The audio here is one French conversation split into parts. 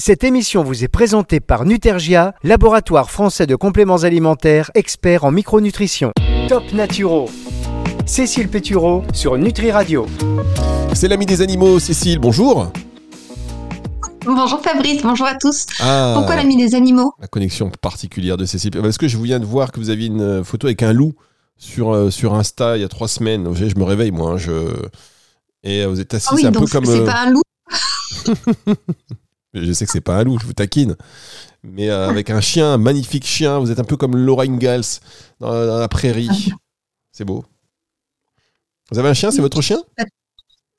Cette émission vous est présentée par Nutergia, laboratoire français de compléments alimentaires expert en micronutrition. Top Naturo. Cécile Pétureau sur Nutri Radio. C'est l'ami des animaux, Cécile, bonjour. Bonjour Fabrice, bonjour à tous. Ah, Pourquoi l'ami des animaux? La connexion particulière de Cécile. Parce que je viens de voir que vous aviez une photo avec un loup sur, euh, sur Insta il y a trois semaines. Je, je me réveille, moi. hein, je... Et euh, vous êtes assis, Ah oui, un peu comme. c'est euh, pas un loup? Je sais que c'est pas un loup, je vous taquine. Mais euh, avec un chien, un magnifique chien, vous êtes un peu comme Laura Ingalls dans, la- dans la prairie. C'est beau. Vous avez un chien, c'est votre chien?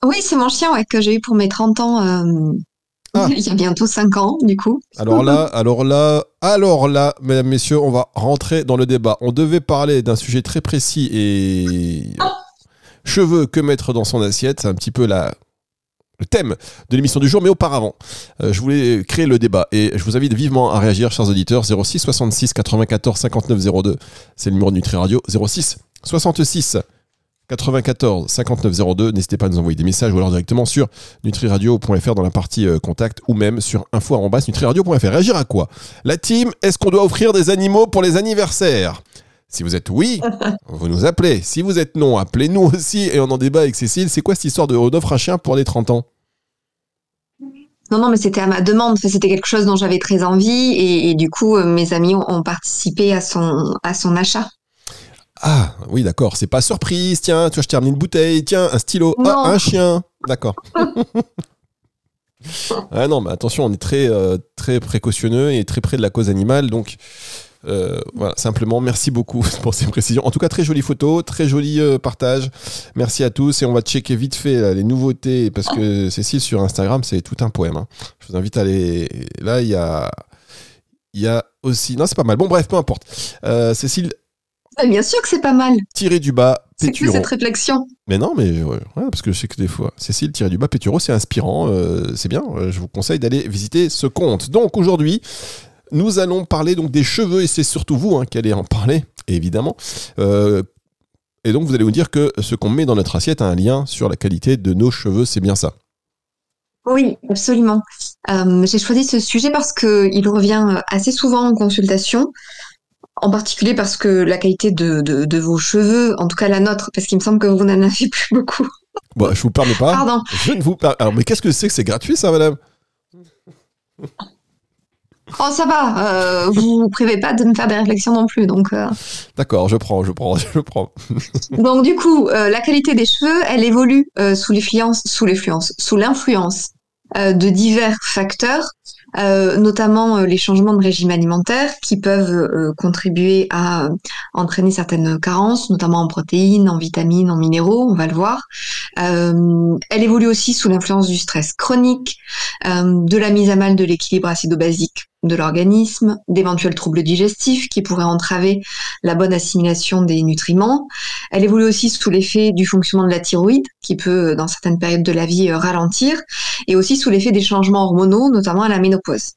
Oui, c'est mon chien ouais, que j'ai eu pour mes 30 ans euh, Ah. il y a bientôt 5 ans, du coup. Alors là, alors là, alors là, mesdames, messieurs, on va rentrer dans le débat. On devait parler d'un sujet très précis et cheveux que mettre dans son assiette. C'est un petit peu la, le thème de l'émission du jour. Mais auparavant, euh, je voulais créer le débat et je vous invite vivement à réagir, chers auditeurs. 06 66 94 59 02, c'est le numéro de Nutri Radio. 06 66 94 59 02. N'hésitez pas à nous envoyer des messages ou alors directement sur nutriradio.fr dans la partie euh, contact ou même sur info.nutriradio.fr. Réagir à quoi? La team, est-ce qu'on doit offrir des animaux pour les anniversaires? Si vous êtes oui, vous nous appelez. Si vous êtes non, appelez-nous aussi et on en débat avec Cécile. C'est quoi cette histoire de un chien pour les 30 ans? Non, non, mais c'était à ma demande. Enfin, c'était quelque chose dont j'avais très envie et, et du coup, euh, mes amis ont, ont participé à son, à son achat. Ah oui, d'accord. C'est pas surprise. Tiens, tu vas je termine une bouteille. Tiens, un stylo. Ah, un chien. D'accord. ah non, mais attention, on est très, euh, très précautionneux et très près de la cause animale. Donc, euh, voilà, simplement, merci beaucoup pour ces précisions. En tout cas, très jolie photo, très joli euh, partage. Merci à tous. Et on va checker vite fait là, les nouveautés parce que Cécile sur Instagram, c'est tout un poème. hein. Je vous invite à aller. Là, il y a. Il y a aussi. Non, c'est pas mal. Bon, bref, peu importe. Euh, Cécile, Ah, Bien sûr que c'est pas mal. tiré du bas, C'est que cette réflexion? Mais non, mais ouais, parce que je sais que des fois, Cécile tiré du bas Péturo, c'est inspirant, euh, c'est bien. je vous conseille d'aller visiter ce compte. Donc aujourd'hui, nous allons parler donc des cheveux et c'est surtout vous hein, qui allez en parler, évidemment. Euh, et donc vous allez vous dire que ce qu'on met dans notre assiette a un lien sur la qualité de nos cheveux, c'est bien ça? Oui, absolument. Euh, j'ai choisi ce sujet parce que il revient assez souvent en consultation, en particulier parce que la qualité de, de, de vos cheveux, en tout cas la nôtre, parce qu'il me semble que vous n'en avez plus beaucoup. Bon, je vous permets pas. Pardon. Je ne vous per- Alors, mais qu'est-ce que c'est que c'est gratuit ça, madame? Oh, ça va, euh, vous vous privez pas de me faire des réflexions non plus, donc. euh, D'accord, je prends, je prends, je prends. Donc du coup, euh, la qualité des cheveux, elle évolue euh, sous l'influence, sous l'influence, sous l'influence euh, de divers facteurs, euh, notamment euh, les changements de régime alimentaire qui peuvent euh, contribuer à entraîner certaines carences, notamment en protéines, en vitamines, en minéraux, on va le voir. Elle évolue aussi sous l'influence du stress chronique, de la mise à mal de l'équilibre acido-basique de l'organisme, d'éventuels troubles digestifs qui pourraient entraver la bonne assimilation des nutriments. Elle évolue aussi sous l'effet du fonctionnement de la thyroïde, qui peut, dans certaines périodes de la vie, euh, ralentir, et aussi sous l'effet des changements hormonaux, notamment à la ménopause.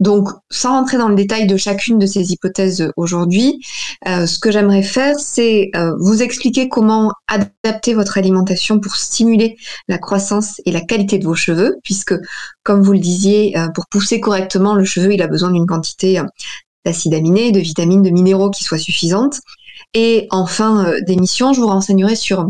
Donc, sans rentrer dans le détail de chacune de ces hypothèses euh, aujourd'hui, euh, ce que j'aimerais faire, c'est euh, vous expliquer comment adapter votre alimentation pour stimuler la croissance et la qualité de vos cheveux, puisque, comme vous le disiez, euh, pour pousser correctement, le cheveu, il a besoin d'une quantité euh, d'acides aminés, de vitamines, de minéraux qui soit suffisante. Et en fin euh, d'émission, je vous renseignerai sur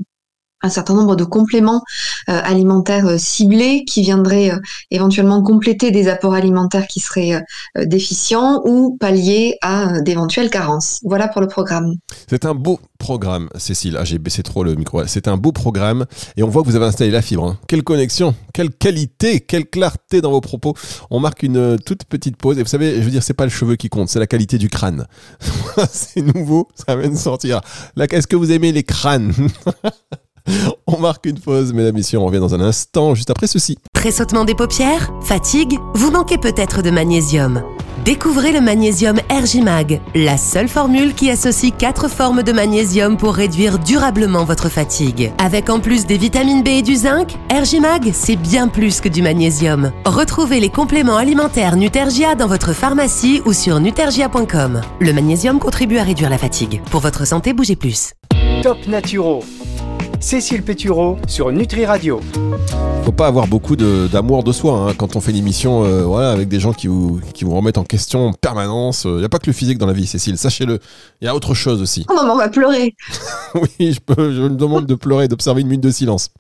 un certain nombre de compléments euh, alimentaires euh, ciblés qui viendraient euh, éventuellement compléter des apports alimentaires qui seraient déficients ou pallier à d'éventuelles carences. Voilà pour le programme. C'est un beau programme, Cécile. Ah, j'ai baissé trop le micro. C'est un beau programme. Et on voit que vous avez installé la fibre. hein. Quelle connexion, quelle qualité, quelle clarté dans vos propos. On marque une toute petite pause. Et vous savez, je veux dire, c'est pas le cheveu qui compte, c'est la qualité du crâne. c'est nouveau, ça vient de sortir. Est-ce que vous aimez les crânes? On marque une pause, mesdames et messieurs. On revient dans un instant, juste après ceci. Tressautement des paupières Fatigue Vous manquez peut-être de magnésium. Découvrez le magnésium Ergimag, la seule formule qui associe quatre formes de magnésium pour réduire durablement votre fatigue. Avec en plus des vitamines B et du zinc, Ergimag, c'est bien plus que du magnésium. Retrouvez les compléments alimentaires Nutergia dans votre pharmacie ou sur nutergia.com. Le magnésium contribue à réduire la fatigue. Pour votre santé, bougez plus. Top Naturo. Cécile Pétureau sur Nutri Radio. Faut pas avoir beaucoup d'amour de, soi hein, quand on fait une émission euh, voilà, avec des gens qui vous, qui vous remettent en question en permanence. Il n'y a pas que le physique dans la vie, Cécile, sachez-le. Il y a autre chose aussi. Oh non, on va pleurer. oui, je, peux, je me demande de pleurer, d'observer une minute de silence.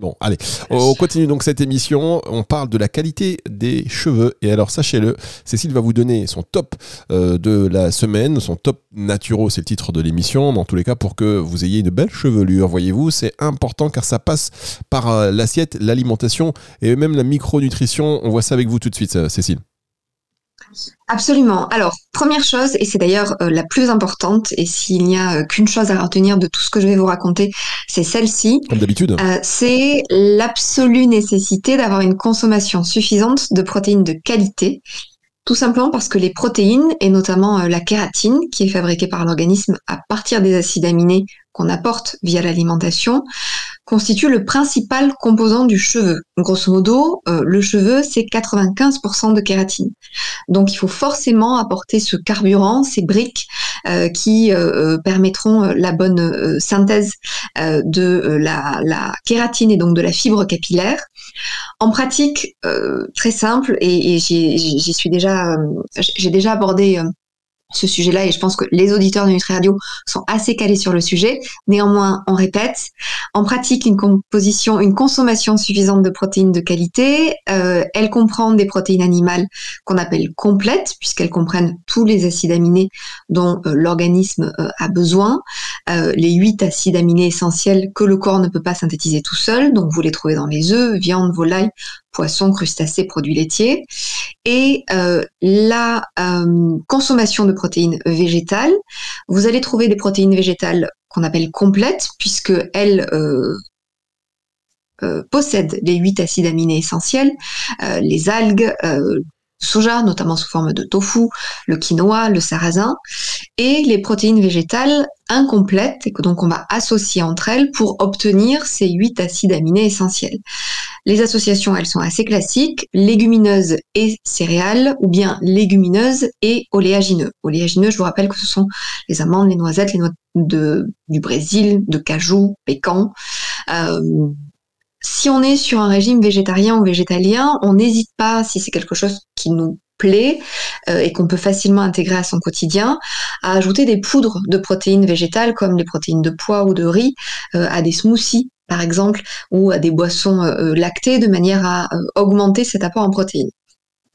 Bon, allez, on continue donc cette émission. On parle de la qualité des cheveux. Et alors, sachez-le, Cécile va vous donner son top euh, de la semaine, son top naturel, c'est le titre de l'émission. Dans tous les cas, pour que vous ayez une belle chevelure, voyez-vous, c'est important car ça passe par euh, l'assiette, l'alimentation et même la micronutrition. On voit ça avec vous tout de suite, Cécile. Absolument. Alors, première chose, et c'est d'ailleurs euh, la plus importante, et s'il n'y a euh, qu'une chose à retenir de tout ce que je vais vous raconter, c'est celle-ci. Comme d'habitude. Euh, c'est l'absolue nécessité d'avoir une consommation suffisante de protéines de qualité. Tout simplement parce que les protéines, et notamment la kératine, qui est fabriquée par l'organisme à partir des acides aminés qu'on apporte via l'alimentation, constitue le principal composant du cheveu. Grosso modo, euh, le cheveu, c'est 95% de kératine. Donc il faut forcément apporter ce carburant, ces briques euh, qui euh, permettront la bonne synthèse de la, la, kératine et donc de la fibre capillaire. En pratique, très simple, et, et j'y suis déjà, j'ai déjà abordé ce sujet-là et je pense que les auditeurs de Nutri Radio sont assez calés sur le sujet. Néanmoins, on répète, en pratique une composition, une consommation suffisante de protéines de qualité. Euh, elle comprend des protéines animales qu'on appelle complètes puisqu'elles comprennent tous les acides aminés dont euh, l'organisme euh, a besoin, les huit acides aminés essentiels que le corps ne peut pas synthétiser tout seul. Donc vous les trouvez dans les œufs, viande, volaille, poissons, crustacés, produits laitiers. Et euh, la euh, consommation de protéines végétales, vous allez trouver des protéines végétales qu'on appelle complètes, puisque elles euh, possèdent les huit acides aminés essentiels, les algues, soja, notamment sous forme de tofu, le quinoa, le sarrasin, et les protéines végétales incomplètes, et que donc on va associer entre elles pour obtenir ces huit acides aminés essentiels. Les associations, elles sont assez classiques, légumineuses et céréales, ou bien légumineuses et oléagineux. Oléagineux, je vous rappelle que ce sont les amandes, les noisettes, les noix de, du Brésil, de cajou, pécan. Euh, si on est sur un régime végétarien ou végétalien, on n'hésite pas, si c'est quelque chose qui nous plaît euh, et qu'on peut facilement intégrer à son quotidien, à ajouter des poudres de protéines végétales comme les protéines de pois ou de riz euh, à des smoothies par exemple ou à des boissons euh, lactées de manière à augmenter cet apport en protéines.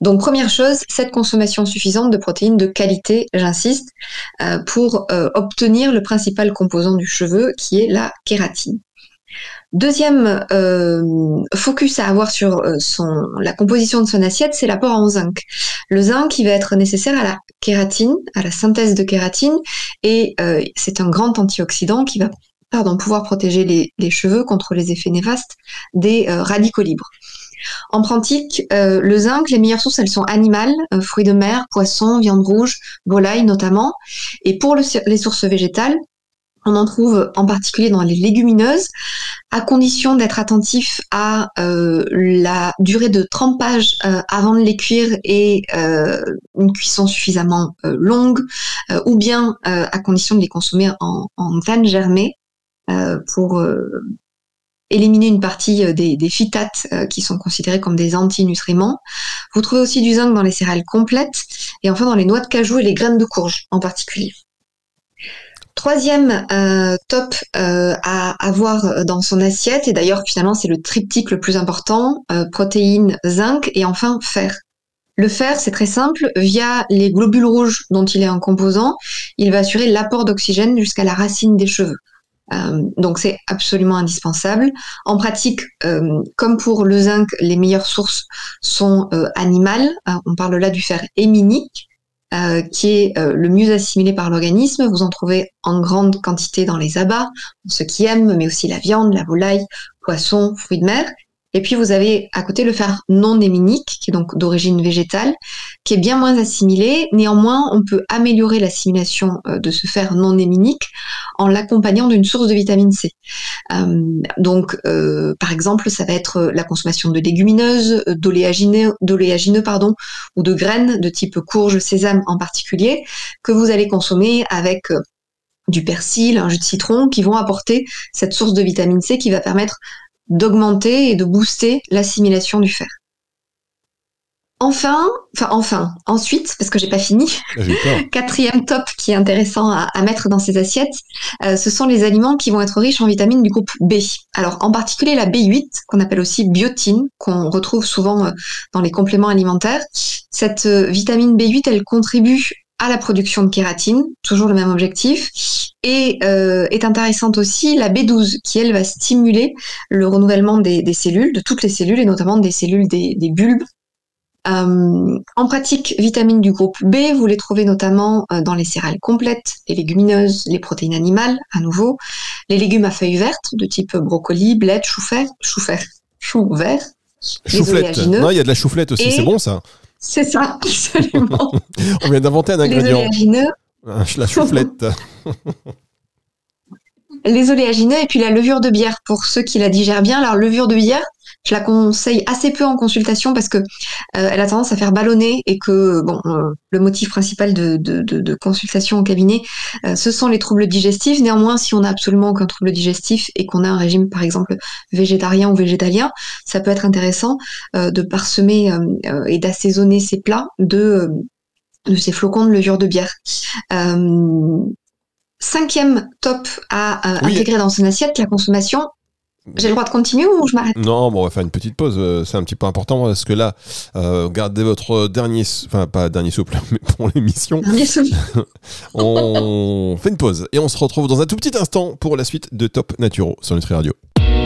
Donc première chose, cette consommation suffisante de protéines de qualité, j'insiste, pour obtenir le principal composant du cheveu qui est la kératine. Deuxième euh, focus à avoir sur euh, la composition de son assiette, c'est l'apport en zinc. Le zinc qui va être nécessaire à la kératine, à la synthèse de kératine, et euh, c'est un grand antioxydant qui va pardon, pouvoir protéger les, cheveux contre les effets néfastes des radicaux libres. En pratique, le zinc, les meilleures sources, elles sont animales, fruits de mer, poissons, viande rouge, volaille notamment. Et pour les sources végétales, on en trouve en particulier dans les légumineuses, à condition d'être attentif à euh, la durée de trempage euh, avant de les cuire et euh, une cuisson suffisamment longue, ou bien à condition de les consommer en, en germées pour éliminer une partie des, des phytates qui sont considérés comme des antinutriments. Vous trouvez aussi du zinc dans les céréales complètes et enfin dans les noix de cajou et les graines de courge en particulier. Troisième euh, top euh, à avoir dans son assiette, et d'ailleurs finalement c'est le triptyque le plus important, euh, protéines, zinc et enfin fer. Le fer, c'est très simple, via les globules rouges dont il est un composant, il va assurer l'apport d'oxygène jusqu'à la racine des cheveux. donc c'est absolument indispensable. En pratique, comme pour le zinc, les meilleures sources sont animales. on parle là du fer héminique, euh, qui est euh, le mieux assimilé par l'organisme. Vous en trouvez en grande quantité dans les abats, ceux qui aiment, mais aussi la viande, la volaille, poisson, fruits de mer. Et puis vous avez à côté le fer non héminique, qui est donc d'origine végétale, qui est bien moins assimilé. Néanmoins, on peut améliorer l'assimilation euh, de ce fer non héminique en l'accompagnant d'une source de vitamine C. Euh, donc, euh, par exemple, ça va être la consommation de légumineuses, d'oléagineux, pardon, ou de graines de type courge, sésame en particulier, que vous allez consommer avec du persil, un jus de citron, qui vont apporter cette source de vitamine C qui va permettre d'augmenter et de booster l'assimilation du fer. Enfin, enfin, enfin, ensuite, parce que j'ai pas fini, Ah, quatrième top qui est intéressant à, à mettre dans ces assiettes, euh, ce sont les aliments qui vont être riches en vitamines du groupe B. Alors, en particulier la B8, qu'on appelle aussi biotine, qu'on retrouve souvent euh, dans les compléments alimentaires. Cette euh, vitamine B8, elle contribue à la production de kératine, toujours le même objectif, et euh, est intéressante aussi la B12, qui elle va stimuler le renouvellement des, des cellules, de toutes les cellules, et notamment des cellules des, des bulbes, euh, en pratique, vitamines du groupe B, vous les trouvez notamment euh, dans les céréales complètes, les légumineuses, les protéines animales, à nouveau, les légumes à feuilles vertes de type brocoli, bled, chou-fer, chou-fer, chou vert. Les oléagineux. Non, il y a de la chouflette aussi, c'est bon ça. C'est ça, absolument. On vient d'inventer un les ingrédient. oléagineux, La chouflette. les oléagineux et puis la levure de bière pour ceux qui la digèrent bien. Alors levure de bière, je la conseille assez peu en consultation parce que euh, elle a tendance à faire ballonner et que bon, euh, le motif principal de, de, de, de consultation au cabinet, euh, ce sont les troubles digestifs. Néanmoins, si on n'a absolument aucun trouble digestif et qu'on a un régime par exemple végétarien ou végétalien, ça peut être intéressant euh, de parsemer euh, euh, et d'assaisonner ces plats de euh, de ces flocons de levure de bière. Euh, cinquième top à Oui. intégrer dans son assiette, la consommation. J'ai le droit de continuer ou je m'arrête? Non, bon, on va faire une petite pause. euh, C'est un petit peu important parce que là, euh, gardez votre dernier, enfin pas dernier souple, mais pour l'émission, on fait une pause et on se retrouve dans un tout petit instant pour la suite de Top Naturo sur Nutri Radio.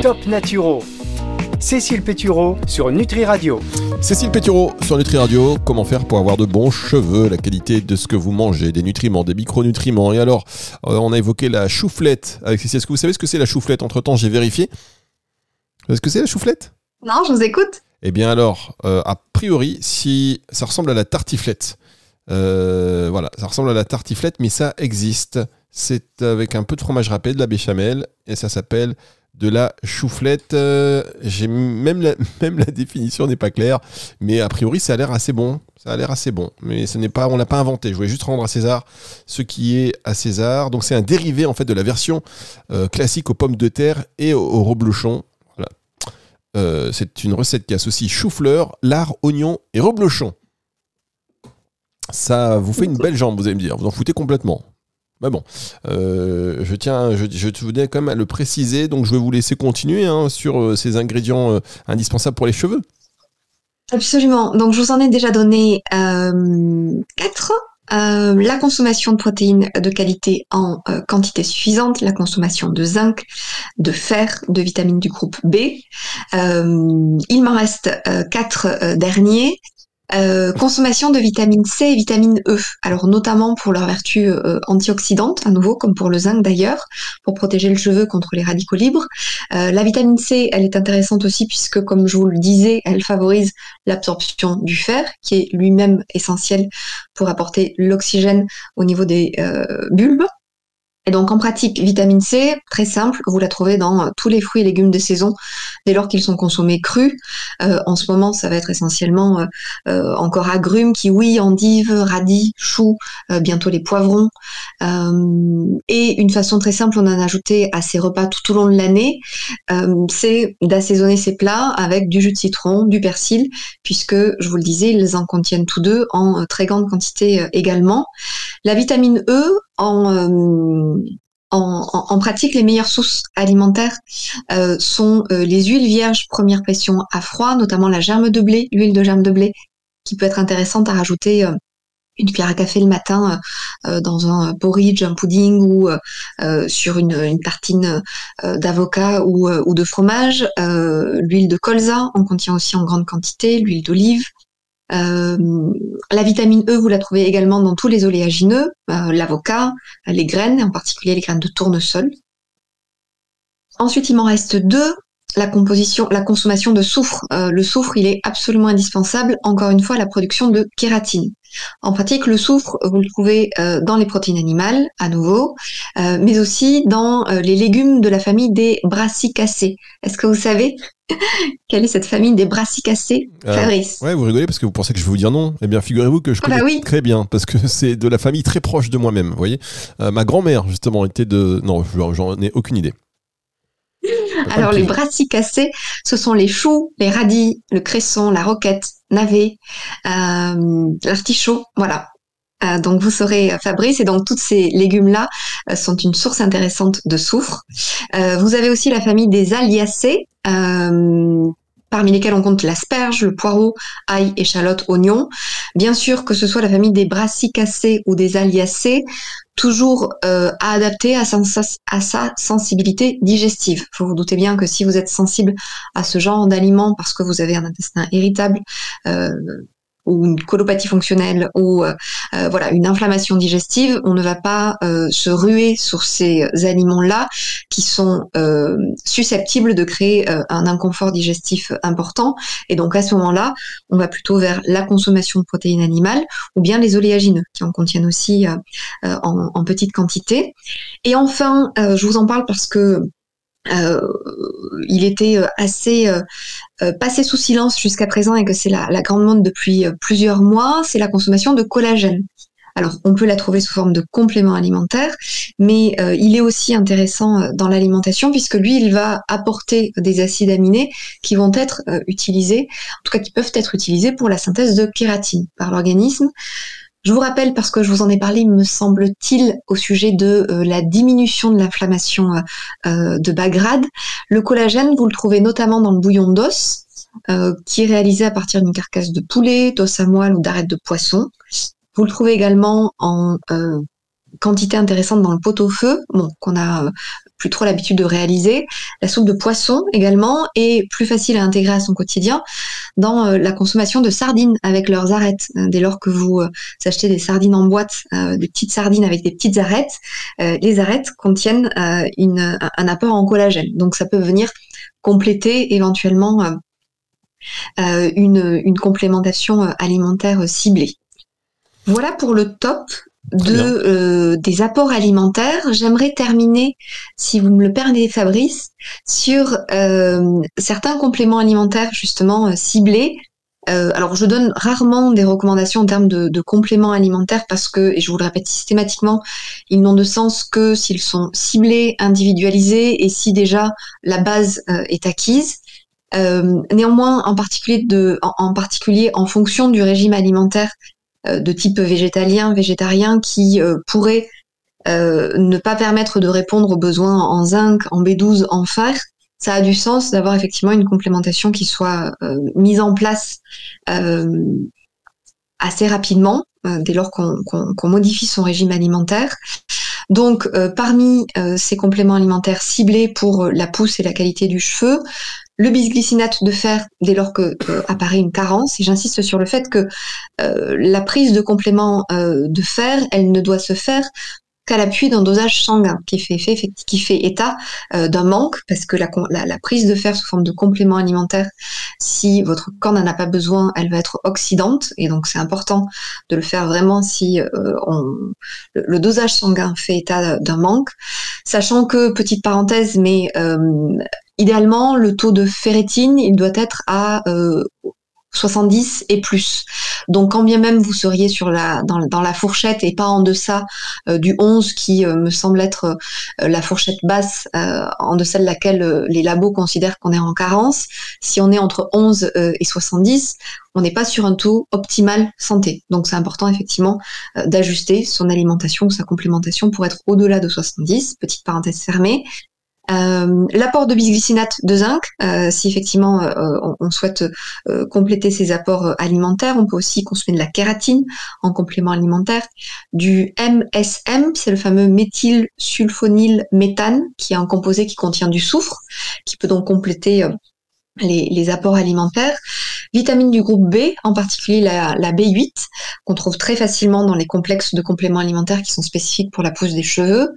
Top Naturo. Cécile Pétureau sur Nutri Radio. Cécile Pétureau sur Nutri Radio. Comment faire pour avoir de bons cheveux, la qualité de ce que vous mangez, des nutriments, des micronutriments. Et alors, euh, on a évoqué la chouflette avec Cécile. Est-ce que vous savez ce que c'est la chouflette Entre temps, j'ai vérifié. Est-ce que c'est la chouflette? Non, je vous écoute. Eh bien alors, euh, a priori, si ça ressemble à la tartiflette. Euh, voilà, ça ressemble à la tartiflette, mais ça existe. C'est avec un peu de fromage râpé, de la béchamel, et ça s'appelle de la chouflette. Euh, même la, définition n'est pas claire, mais a priori, ça a l'air assez bon. Ça a l'air assez bon, mais ce n'est pas, on l'a pas inventé. Je voulais juste rendre à César ce qui est à César. Donc c'est un dérivé en fait de la version euh, classique aux pommes de terre et au, au. Voilà. Euh, c'est une recette qui associe chou-fleur, lard, oignon et reblochon. Ça vous fait une belle jambe, vous allez me dire. Vous en foutez complètement. Mais bon, euh, je tiens, je, je tenais quand même à le préciser, donc je vais vous laisser continuer hein, sur euh, ces ingrédients euh, indispensables pour les cheveux. Absolument. Donc, je vous en ai déjà donné euh, quatre. La consommation de protéines de qualité en quantité suffisante, la consommation de zinc, de fer, de vitamines du groupe B. Il m'en reste quatre derniers. Euh, consommation de vitamine C et vitamine E, alors notamment pour leurs vertus euh, antioxydantes, à nouveau, comme pour le zinc d'ailleurs, pour protéger le cheveu contre les radicaux libres. Euh, la vitamine C, elle est intéressante aussi puisque, comme je vous le disais, elle favorise l'absorption du fer, qui est lui-même essentiel pour apporter l'oxygène au niveau des euh, bulbes. Et donc en pratique, vitamine C, très simple, vous la trouvez dans euh, tous les fruits et légumes de saison dès lors qu'ils sont consommés crus. Euh, en ce moment, ça va être essentiellement euh, encore agrumes, kiwis, endives, radis, choux, bientôt les poivrons. Et une façon très simple, on en a ajouté à ces repas tout au long de l'année, c'est d'assaisonner ces plats avec du jus de citron, du persil, puisque, je vous le disais, ils en contiennent tous deux en très grande quantité également. La vitamine E, en, euh, en, pratique, les meilleures sources alimentaires euh, sont euh, les huiles vierges première pression à froid, notamment la germe de blé, l'huile de germe de blé, qui peut être intéressante à rajouter une cuillère à café le matin dans un porridge, un pudding ou sur une, une tartine d'avocat ou, ou de fromage. L'huile de colza en contient aussi en grande quantité, l'huile d'olive. Euh, la vitamine E, vous la trouvez également dans tous les oléagineux, euh, l'avocat, les graines, en particulier les graines de tournesol. Ensuite, il m'en reste deux. La composition, la consommation de soufre. Euh, le soufre, il est absolument indispensable, encore une fois, à la production de kératine. En pratique, le soufre, vous le trouvez dans les protéines animales, à nouveau, mais aussi dans les légumes de la famille des brassicacées. Est-ce que vous savez quelle est cette famille des brassicacées, Fabrice? Ouais, vous rigolez parce que vous pensez que je vais vous dire non. Eh bien, figurez-vous que je ah bah connais très bien parce que c'est de la famille très proche de moi-même. Vous voyez, ma grand-mère justement était de. Non, j'en ai aucune idée. Alors les brassicacées, ce sont les choux, les radis, le cresson, la roquette, navet, euh, l'artichaut, voilà. Euh, donc vous saurez euh, Fabrice et donc tous ces légumes là sont une source intéressante de soufre. vous avez aussi la famille des aliacées parmi lesquels on compte l'asperge, le poireau, ail, échalote, oignon. Bien sûr, que ce soit la famille des brassicacées ou des aliacées, toujours euh, à adapter à, sa sensibilité digestive. Faut vous douter bien que si vous êtes sensible à ce genre d'aliments parce que vous avez un intestin irritable, euh, ou une colopathie fonctionnelle ou euh, euh, voilà une inflammation digestive, on ne va pas euh, se ruer sur ces aliments-là qui sont susceptibles de créer un inconfort digestif important. Et donc à ce moment-là, on va plutôt vers la consommation de protéines animales ou bien les oléagineux qui en contiennent aussi en, en, petite quantité. Et enfin, je vous en parle parce que euh, il était euh, assez euh, passé sous silence jusqu'à présent et que c'est la, grande mode depuis plusieurs mois, c'est la consommation de collagène. Alors, on peut la trouver sous forme de complément alimentaire, mais il est aussi intéressant dans l'alimentation puisque lui, il va apporter des acides aminés qui vont être utilisés, en tout cas qui peuvent être utilisés pour la synthèse de kératine par l'organisme. Je vous rappelle, parce que je vous en ai parlé, me semble-t-il, au sujet de euh, la diminution de l'inflammation euh, euh, de bas grade, le collagène, vous le trouvez notamment dans le bouillon d'os, qui est réalisé à partir d'une carcasse de poulet, d'os à moelle ou d'arête de poisson. Vous le trouvez également en quantité intéressante dans le pot-au-feu, bon, qu'on a plus trop l'habitude de réaliser. La soupe de poisson également est plus facile à intégrer à son quotidien dans euh, la consommation de sardines avec leurs arêtes. Euh, dès lors que vous euh, achetez des sardines en boîte, des petites sardines avec des petites arêtes, les arêtes contiennent un apport en collagène. Donc ça peut venir compléter éventuellement une complémentation alimentaire ciblée. Voilà pour le top de euh, des apports alimentaires. J'aimerais terminer, si vous me le permettez, Fabrice, sur euh, certains compléments alimentaires justement euh, ciblés. alors, je donne rarement des recommandations en termes de, compléments alimentaires parce que, et je vous le répète systématiquement, ils n'ont de sens que s'ils sont ciblés, individualisés et si déjà la base est acquise. néanmoins, en particulier, de, en particulier en fonction du régime alimentaire euh, de type végétalien, végétarien, qui euh, pourrait euh, ne pas permettre de répondre aux besoins en zinc, en B12, en fer, ça a du sens d'avoir effectivement une complémentation qui soit mise en place assez rapidement, dès lors qu'on modifie son régime alimentaire. Donc, parmi ces compléments alimentaires ciblés pour la pousse et la qualité du cheveu, le bisglycinate de fer dès lors que euh, apparaît une carence. Et j'insiste sur le fait que euh, la prise de complément euh, de fer, elle ne doit se faire qu'à l'appui d'un dosage sanguin qui fait, état d'un manque, parce que la, prise de fer sous forme de complément alimentaire, si votre corps n'en a pas besoin, elle va être oxydante, et donc c'est important de le faire vraiment si le, dosage sanguin fait état d'un manque, sachant que, petite parenthèse, mais idéalement, le taux de ferritine, il doit être à 70 euh, et plus. Donc quand bien même vous seriez sur la dans, la fourchette et pas en deçà euh, du 11 qui euh, me semble être la fourchette basse en deçà de laquelle les labos considèrent qu'on est en carence, si on est entre 11 et 70, on n'est pas sur un taux optimal santé. Donc c'est important effectivement d'ajuster son alimentation ou sa complémentation pour être au-delà de 70, petite parenthèse fermée, euh, l'apport de bisglycinate de zinc, euh, si effectivement euh, on, souhaite compléter ses apports alimentaires, on peut aussi consommer de la kératine en complément alimentaire, du MSM, c'est le fameux méthylsulfonyl méthane, qui est un composé qui contient du soufre, qui peut donc compléter les, apports alimentaires. Vitamines du groupe B, en particulier la, la B8, qu'on trouve très facilement dans les complexes de compléments alimentaires qui sont spécifiques pour la pousse des cheveux.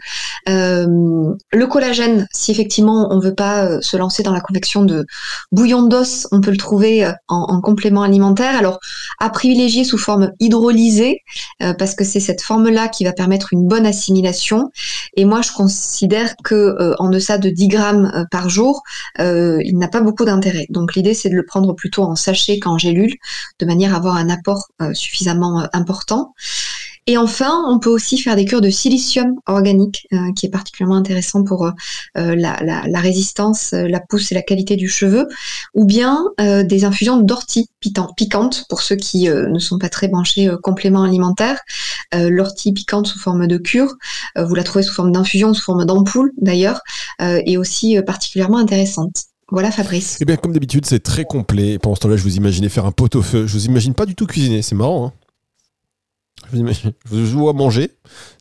Euh, le collagène, si effectivement on ne veut pas euh, se lancer dans la confection de bouillon d'os, on peut le trouver euh, en, en, complément alimentaire. Alors, à privilégier sous forme hydrolysée, parce que c'est cette forme-là qui va permettre une bonne assimilation. Et moi, je considère que en deçà de 10 grammes par jour, il n'a pas beaucoup d'intérêt. Donc, l'idée, c'est de le prendre plutôt en sachet gélule, de manière à avoir un apport suffisamment important. Et enfin, on peut aussi faire des cures de silicium organique, euh, qui est particulièrement intéressant pour euh, la, résistance, la pousse et la qualité du cheveu, ou bien euh, des infusions d'ortie piquantes, pour ceux qui ne sont pas très branchés compléments alimentaires. L'ortie piquante sous forme de cure, vous la trouvez sous forme d'infusion, sous forme d'ampoule d'ailleurs, est aussi particulièrement intéressante. Voilà Fabrice. Eh bien, comme d'habitude, c'est très complet. Pendant ce temps-là, je vous imaginais faire un pot au feu. Je vous imagine pas du tout cuisiner. C'est marrant. Hein je vous vois manger,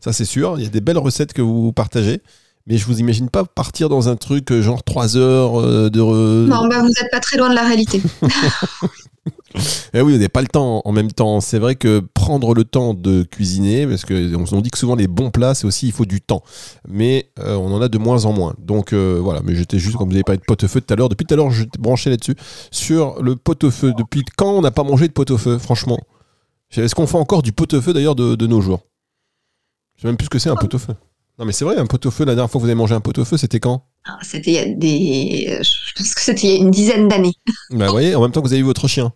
ça c'est sûr. Il y a des belles recettes que vous partagez. Mais je vous imagine pas partir dans un truc euh, genre 3 heures euh, de. Non, bah vous n'êtes pas très loin de la réalité. eh oui, vous n'avez pas le temps en même temps. C'est vrai que prendre le temps de cuisiner, parce qu'on dit que souvent les bons plats, c'est aussi il faut du temps. Mais euh, on en a de moins en moins. Donc voilà, mais j'étais juste, comme vous avez parlé de pot-au-feu tout à l'heure, depuis tout à l'heure, je branché là-dessus. Sur le pot-au-feu, depuis quand on n'a pas mangé de pot-au-feu, franchement? Est-ce qu'on fait encore du pot-au-feu d'ailleurs de, nos jours? Je sais même plus ce que c'est un pot-au-feu. Non mais c'est vrai, un pot-au-feu, la dernière fois que vous avez mangé un pot-au-feu, c'était quand? Ah, C'était il y a des... Je pense que c'était il y a une dizaine d'années. Bah vous voyez, en même temps que vous avez eu votre chien.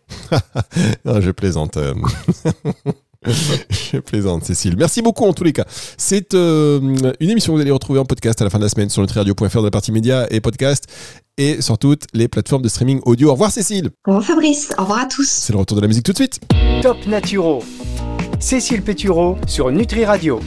non, je plaisante. Je plaisante, Cécile. Merci beaucoup en tous les cas. C'est euh, une émission que vous allez retrouver en podcast à la fin de la semaine sur nutriradio.fr de la partie média et podcast et sur toutes les plateformes de streaming audio. Au revoir Cécile. Au revoir Fabrice. Au revoir à tous. C'est le retour de la musique tout de suite. Top Naturo. Cécile Pétureau sur Nutri Radio.